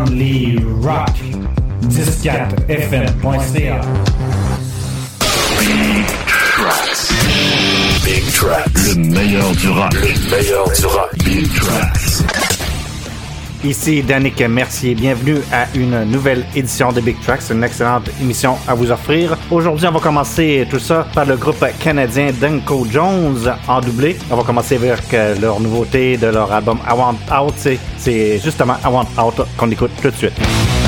Only Rock 14fm.ca Big Tracks. Big Tracks. Le meilleur du rock. Le meilleur du rock. Big Tracks. Ici Danick Mercier, bienvenue à une nouvelle édition de Big Tracks, une excellente émission à vous offrir. Aujourd'hui, on va commencer tout ça par le groupe canadien Dunko Jones en doublé. On va commencer avec euh, leur nouveauté de leur album I Want Out. C'est justement I Want Out qu'on écoute tout de suite.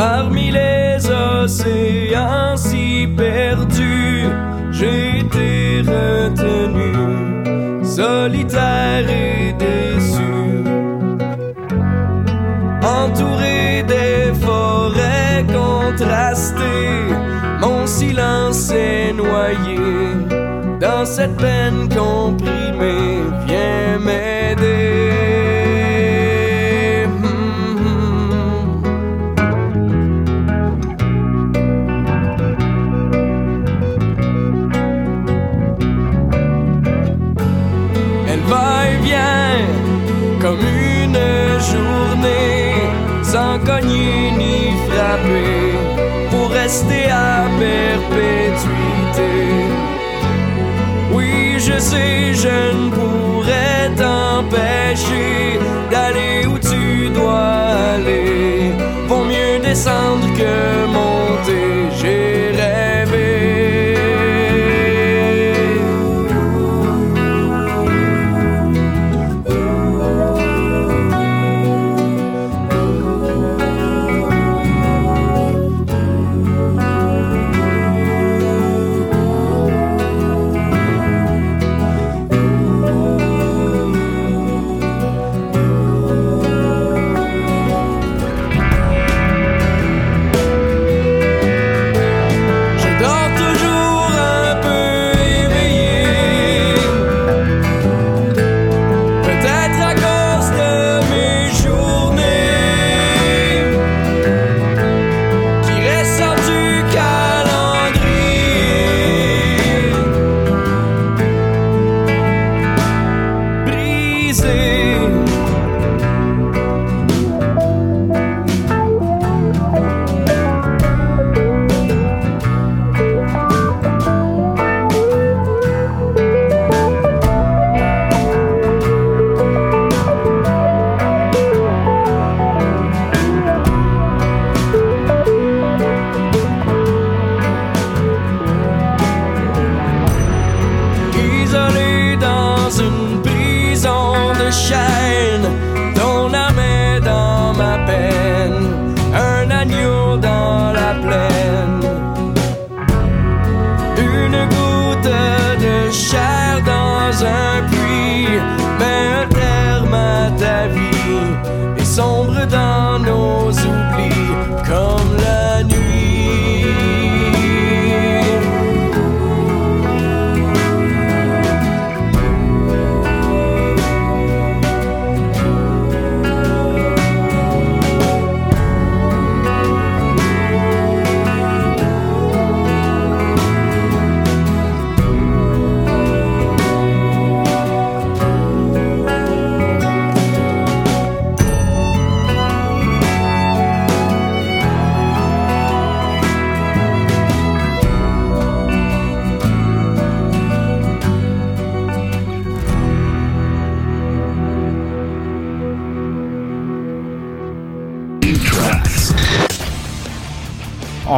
Parmi les océans si perdus, j'ai été retenu, solitaire et déçu. Entouré des forêts contrastées, mon silence est noyé dans cette peine comprimée. À perpétuité. Oui, je sais, je ne pourrais t'empêcher d'aller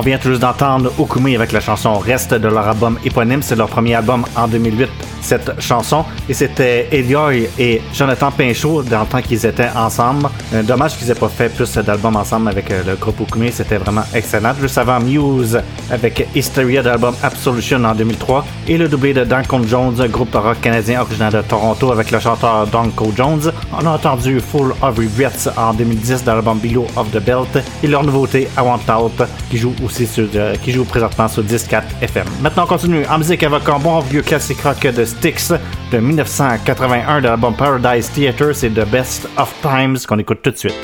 vient tout juste d'entendre Okumi avec la chanson Reste de leur album éponyme. C'est leur premier album en 2008, cette chanson. Et c'était Elioy et Jonathan Pinchot dans le temps qu'ils étaient ensemble. Dommage qu'ils aient pas fait plus d'albums ensemble avec euh, le groupe Okumi. C'était vraiment excellent. Juste avant Muse avec Hysteria de l'album Absolution en 2003. Et le doublé de Danko Jones, groupe rock canadien originaire de Toronto avec le chanteur Danko Jones. On a entendu Full of Regrets en 2010 dans l'album Below of the Belt. Et leur nouveauté I Want Out qui joue aussi sur, euh, qui joue présentement sur 10.4 FM. Maintenant on continue en musique avec un bon vieux classique rock de Styx de 1981 de l'album Paradise Theater. C'est The Best of Times qu'on écoute tout de suite.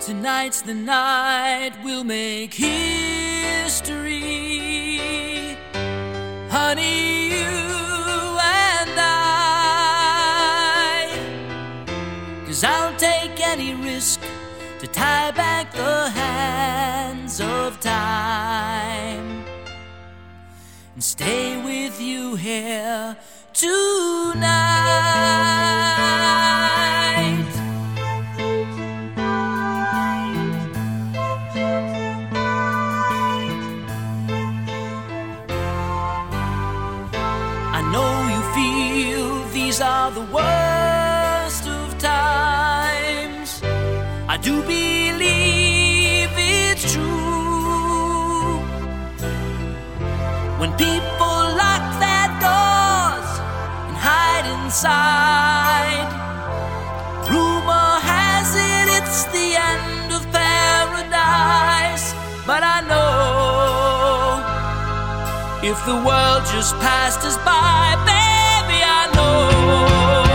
Tonight's the night make history. Honey, you and I. Cause I'll take any risk to tie back the hands of time and stay with you here tonight. the worst of times. I do believe it's true. When people lock their doors and hide inside, rumor has it it's the end of paradise. But I know if the world just passed us by, oh.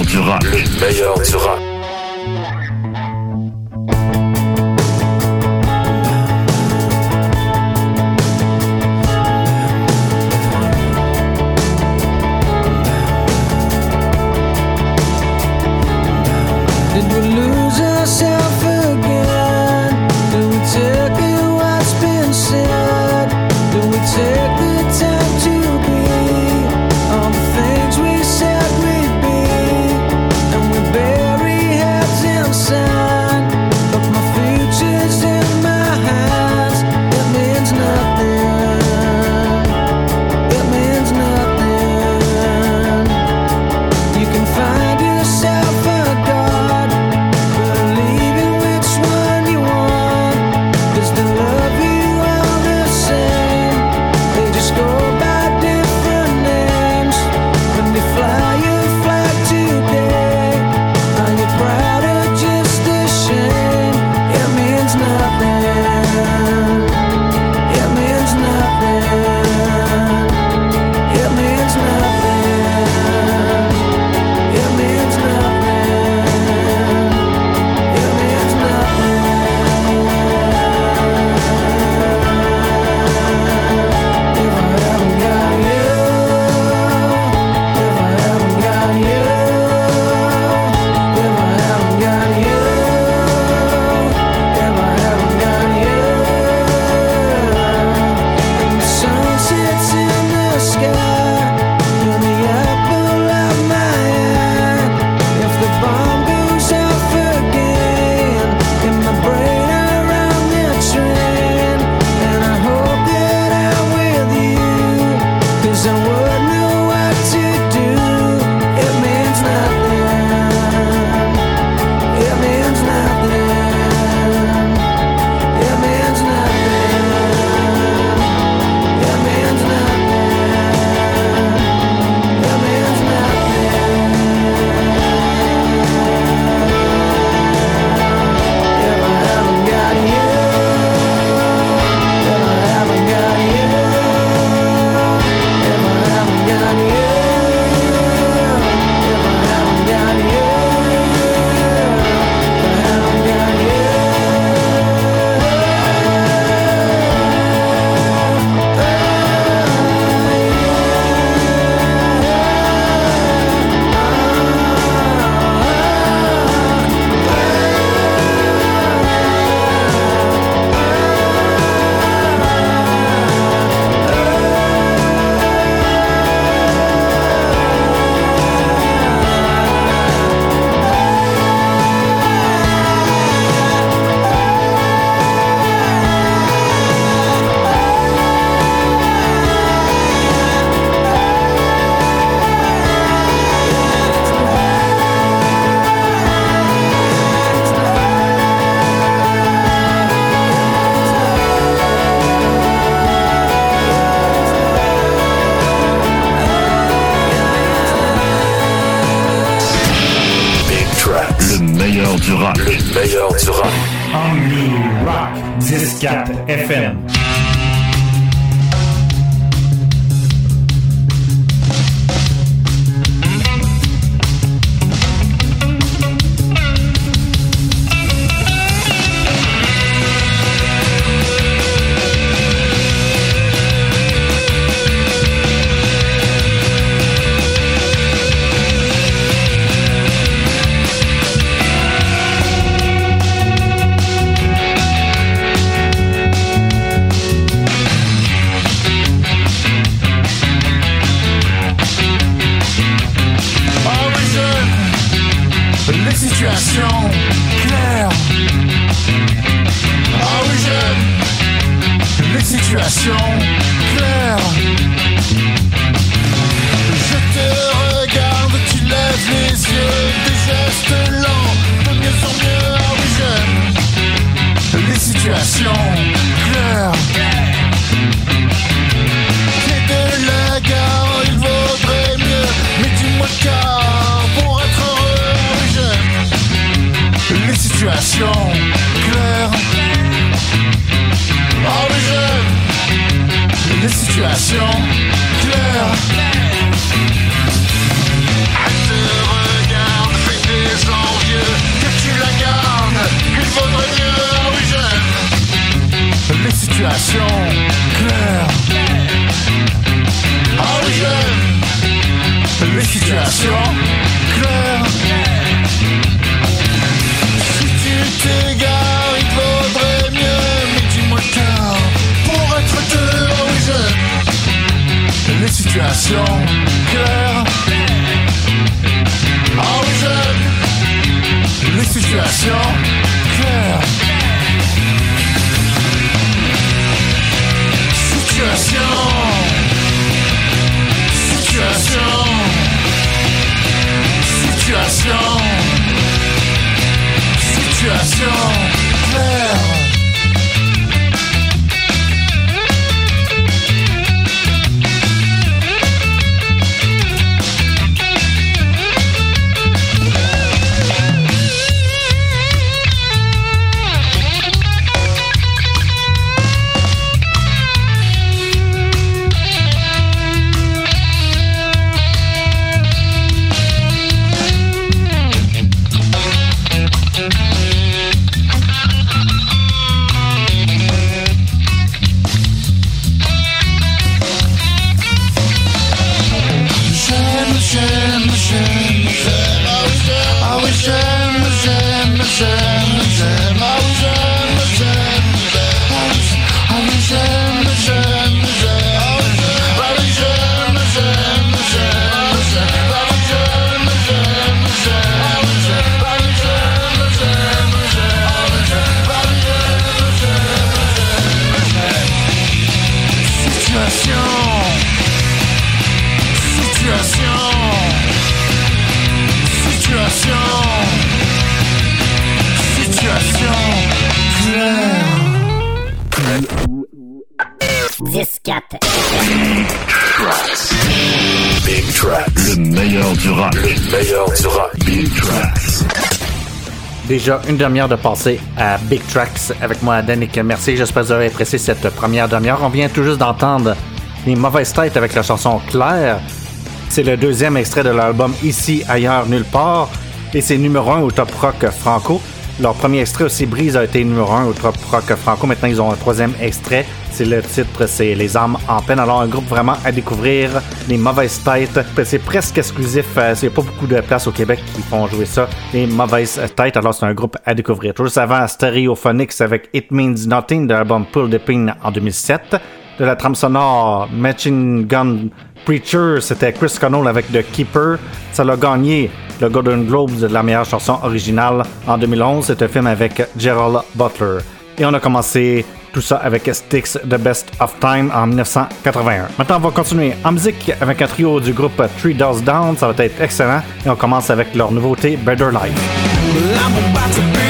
Le meilleur du rap. Une demi-heure de passé à Big Tracks avec moi, Danick Mercier. J'espère que vous avez apprécié cette première demi-heure. On vient tout juste d'entendre les mauvaises têtes avec la chanson Claire. C'est le deuxième extrait de l'album Ici, ailleurs, nulle part. Et c'est numéro un au top rock franco. Leur premier extrait aussi, Brise, a été numéro un au top rock franco. Maintenant, ils ont un troisième extrait. C'est le titre, c'est Les âmes en peine. Alors, un groupe vraiment à découvrir. Les mauvaises têtes. C'est presque exclusif. euh, C'est pas beaucoup de places au Québec qui font jouer ça. Les mauvaises têtes. Alors, c'est un groupe à découvrir. Toujours avant, Stereophonics avec It Means Nothing de l'album Pull the Pin en 2007. De la trame sonore Machine Gun Preacher, c'était Chris Connell avec The Keeper. Ça l'a gagné le Golden Globes de la meilleure chanson originale en 2011. C'est un film avec Gerald Butler. Et on a commencé tout ça avec Styx The Best of Time en 1981. Maintenant, on va continuer en musique avec un trio du groupe Three Doors Down. Ça va être excellent. Et on commence avec leur nouveauté Better Life.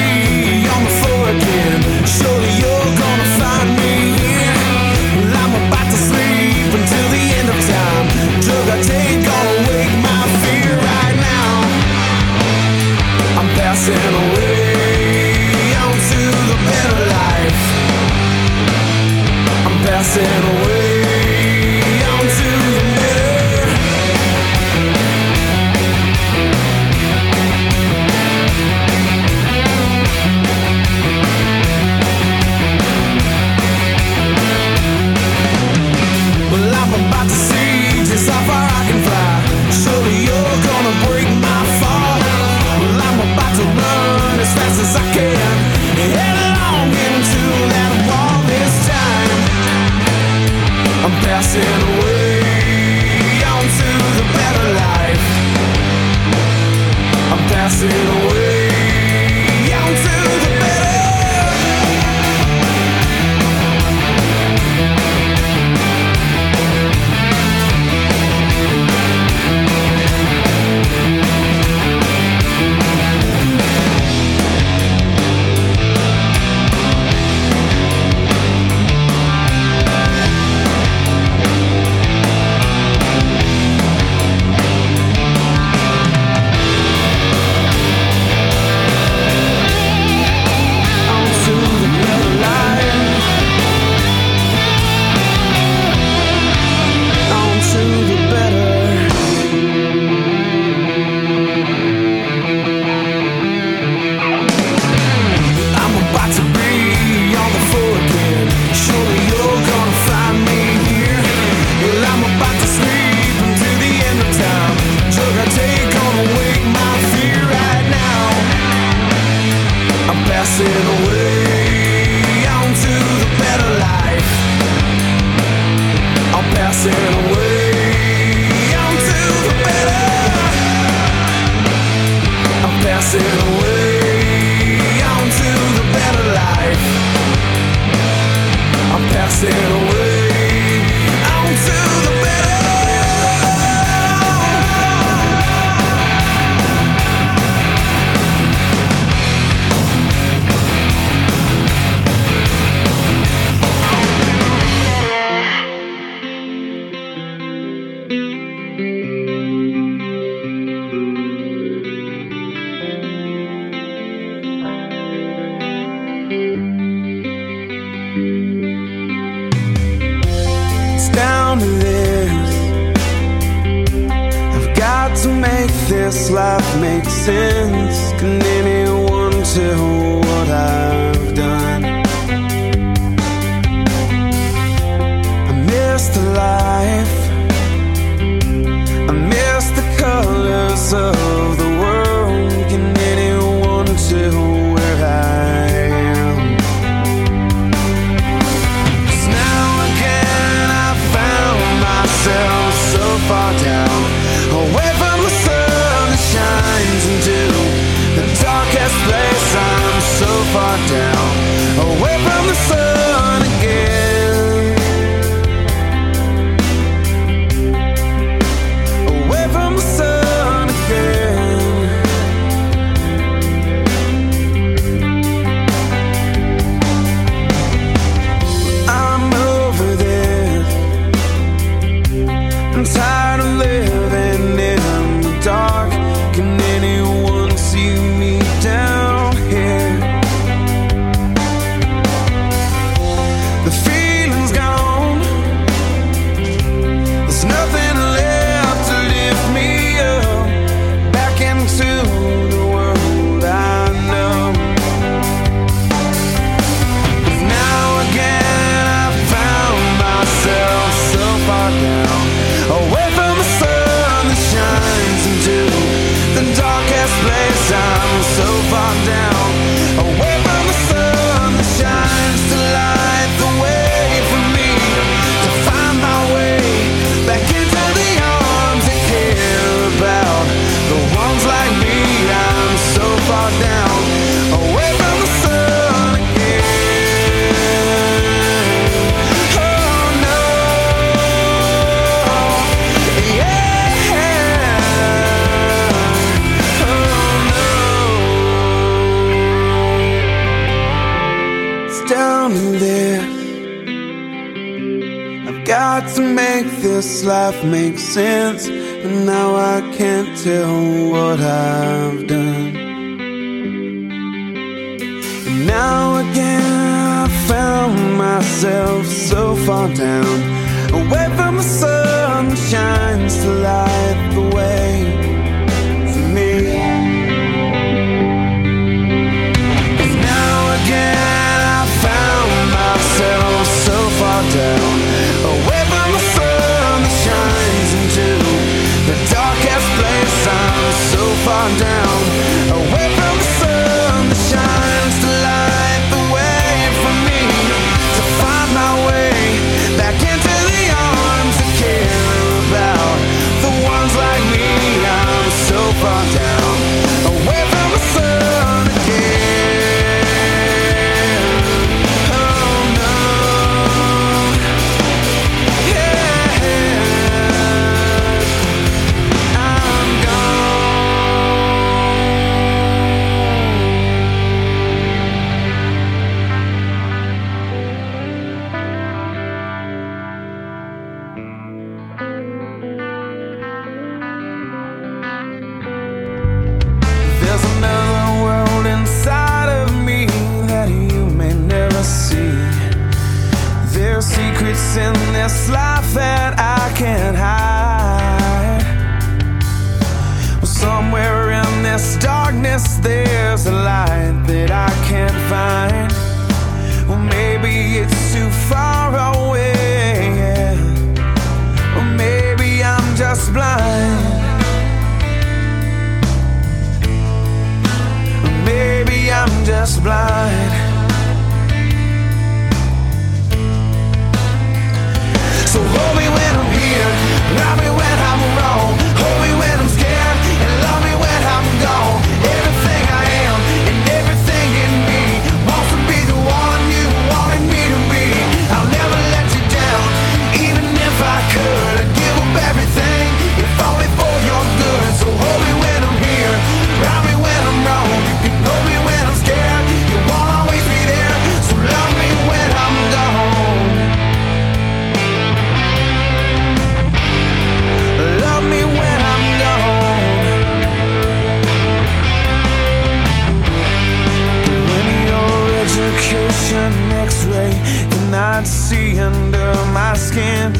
Nutrition x-ray cannot see under my skin?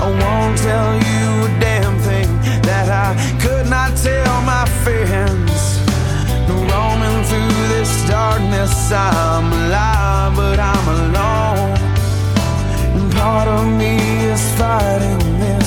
I won't tell you a damn thing that I could not tell my friends. No roaming through this darkness I'm alive but I'm alone. And part of me is fighting this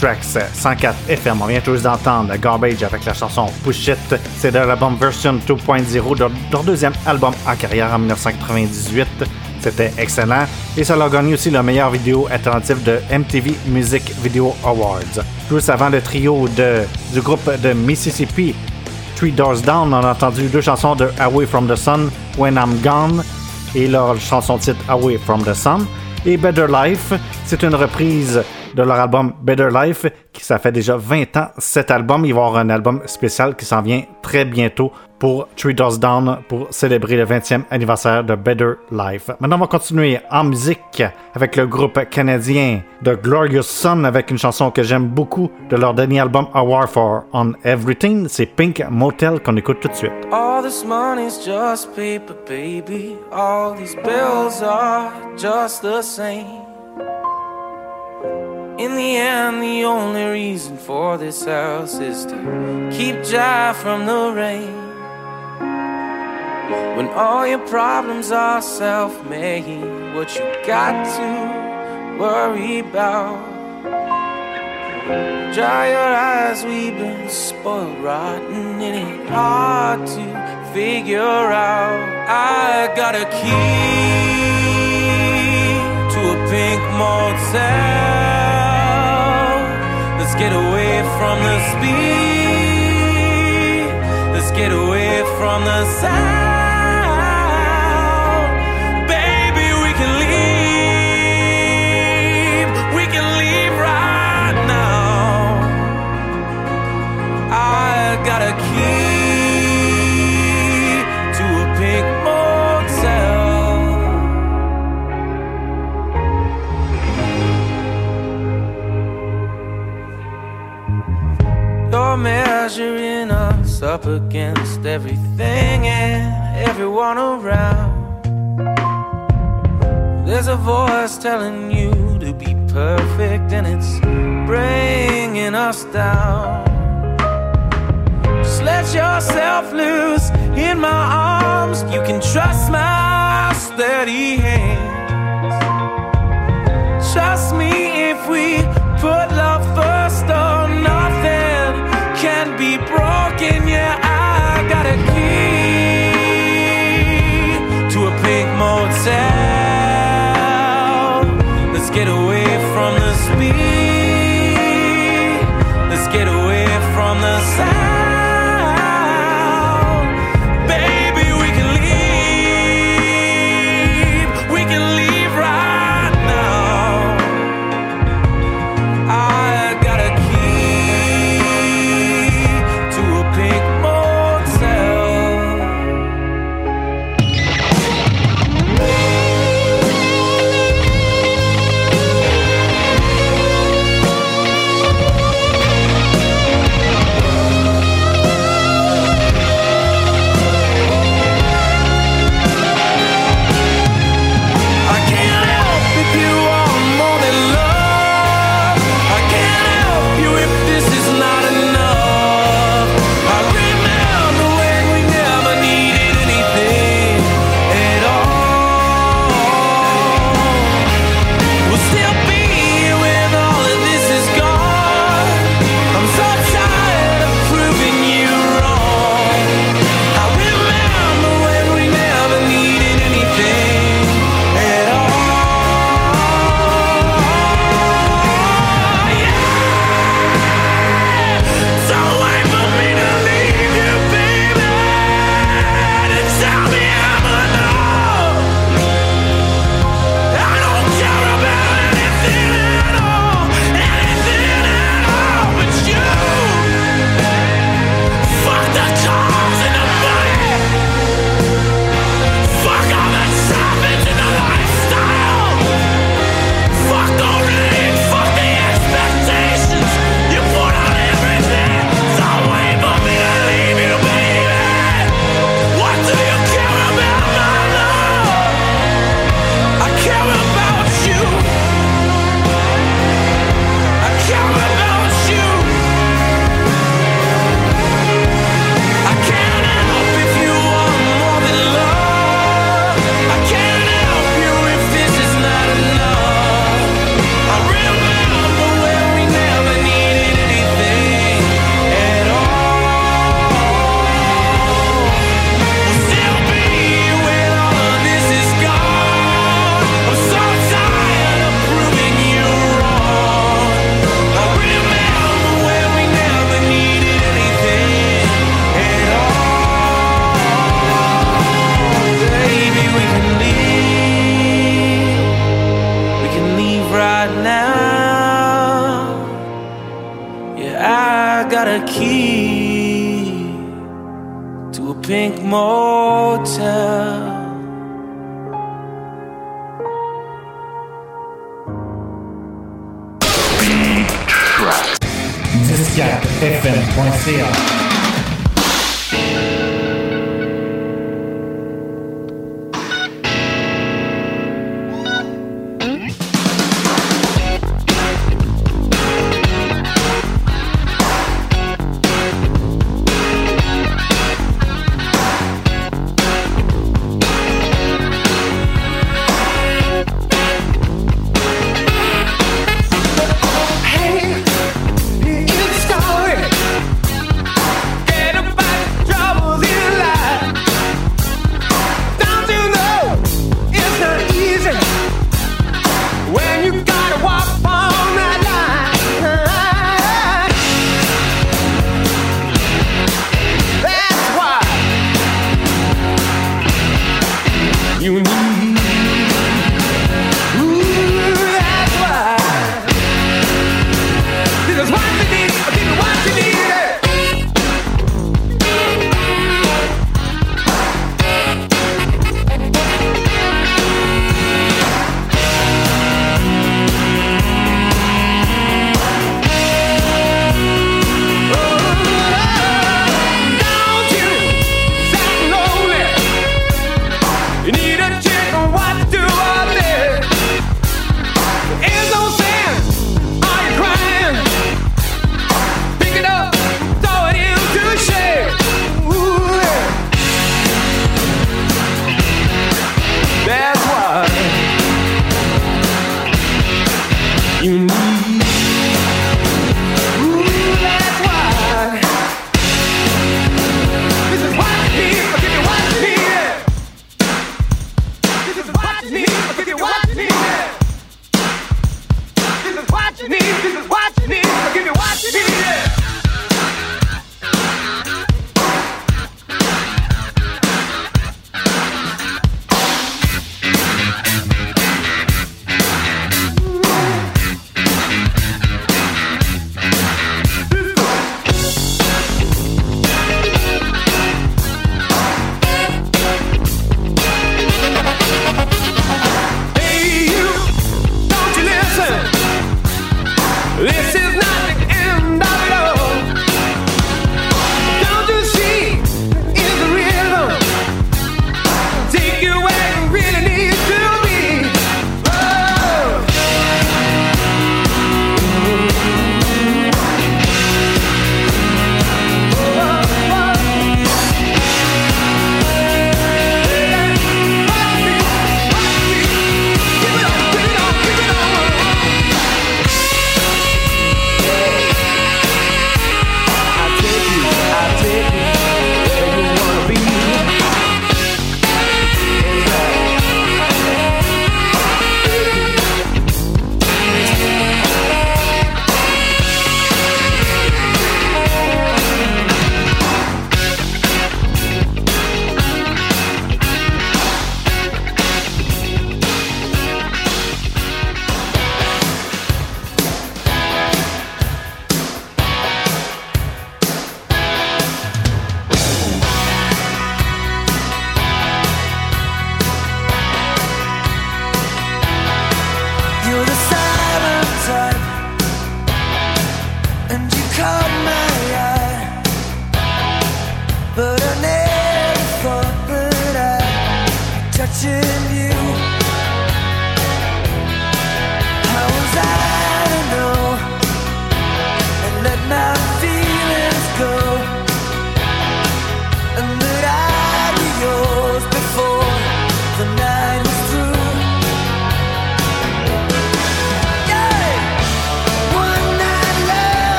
Tracks 104 FM. On vient tous d'entendre Garbage avec la chanson Push It. C'est de l'album Version 2.0, de leur deuxième album en carrière en 1998. C'était excellent et ça leur a gagné aussi la meilleure vidéo alternative de MTV Music Video Awards. Juste avant le trio de, du groupe de Mississippi, Three Doors Down, on a entendu deux chansons de Away from the Sun, When I'm Gone, et leur chanson titre Away from the Sun. Et Better Life, c'est une reprise de leur album Better Life, qui ça fait déjà 20 ans cet album. Il va y avoir un album spécial qui s'en vient très bientôt pour Three Doors Down pour célébrer le 20e anniversaire de Better Life. Maintenant, on va continuer en musique avec le groupe canadien The Glorious Sun avec une chanson que j'aime beaucoup de leur dernier album A War for On Everything. C'est Pink Motel qu'on écoute tout de suite. All this money's just paper, baby. All these bills are just the same. In the end, the only reason for this house is to keep Jive from the rain. When all your problems are self made, what you got to worry about? Dry your eyes, we've been spoiled rotten. It ain't hard to figure out. I got a key to a pink motel. Get away from the speed. Let's get away from the sound. Measuring us up against everything and everyone around. There's a voice telling you to be perfect, and it's bringing us down. Just let yourself loose in my arms. You can trust my steady hands. Trust me if we put fm.ca You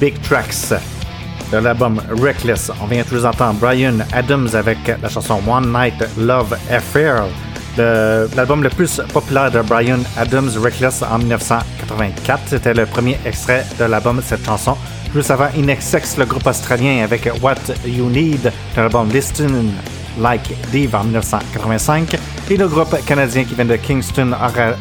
Big Tracks de l'album Reckless. On vient tous entendre Brian Adams avec la chanson One Night Love Affair, l'album le plus populaire de Brian Adams, Reckless, en 1984. C'était le premier extrait de l'album, cette chanson. Juste avant Inexex, le groupe australien avec What You Need, de l'album Listen Like Dave en 1985. Et le groupe canadien qui vient de Kingston,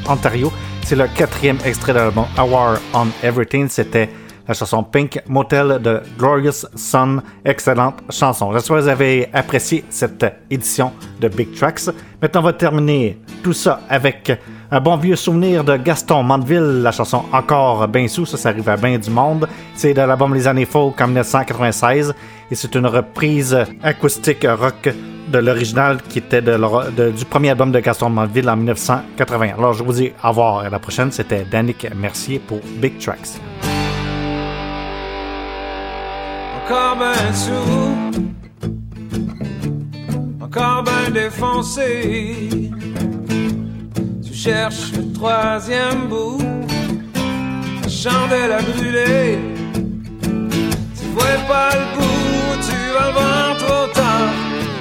Ontario, c'est le quatrième extrait de l'album Hour on Everything. C'était la chanson Pink Motel de Glorious Sun. Excellente chanson. J'espère que vous avez apprécié cette édition de Big Tracks. Maintenant, on va terminer tout ça avec un bon vieux souvenir de Gaston Mandeville, la chanson Encore ben sous. Ça, ça à bien du monde. C'est de l'album Les années folk en 1996 et c'est une reprise acoustique rock de l'original qui était du premier album de Gaston Mandeville en 1980. Alors, je vous dis au revoir à la prochaine. C'était Danick Mercier pour Big Tracks. Encore ben sous, encore ben défoncé. Tu cherches le troisième bout, la chandelle à brûler. Tu vois pas le bout, tu vas le voir trop tard.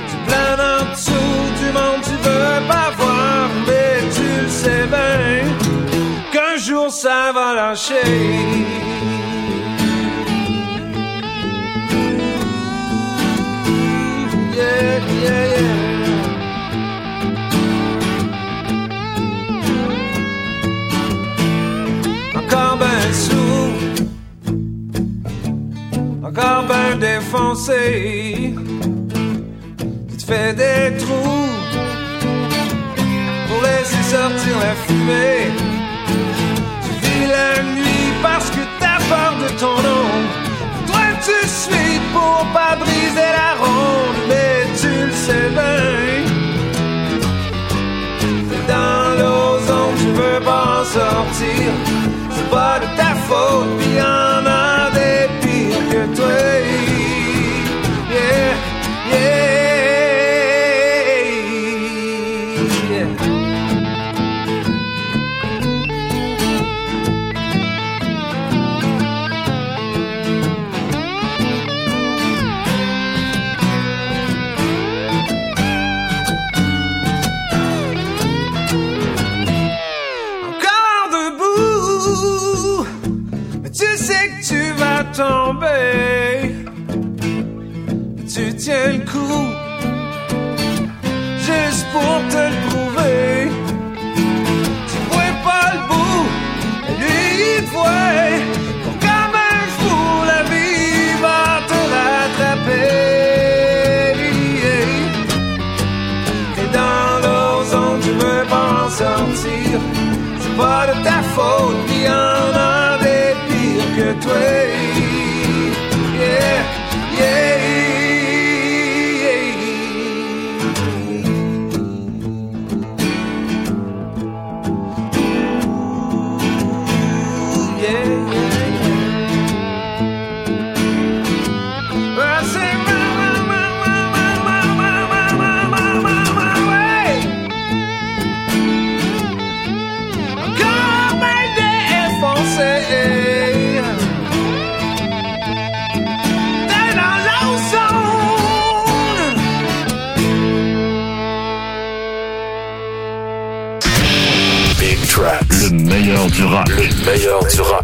Tu planes en dessous du monde, tu veux pas voir, mais tu le sais bien qu'un jour ça va lâcher. Ben encore ben défoncé. Tu te fais des trous pour laisser sortir la fumée. Tu vis la nuit parce que t'as peur de ton ombre. Toi tu suis pour pas briser la ronde, sais bien. T'es dans l'ozone, tu veux pas en sortir. C'est pas de ta faute, pis baby. rock. Le meilleur du rock.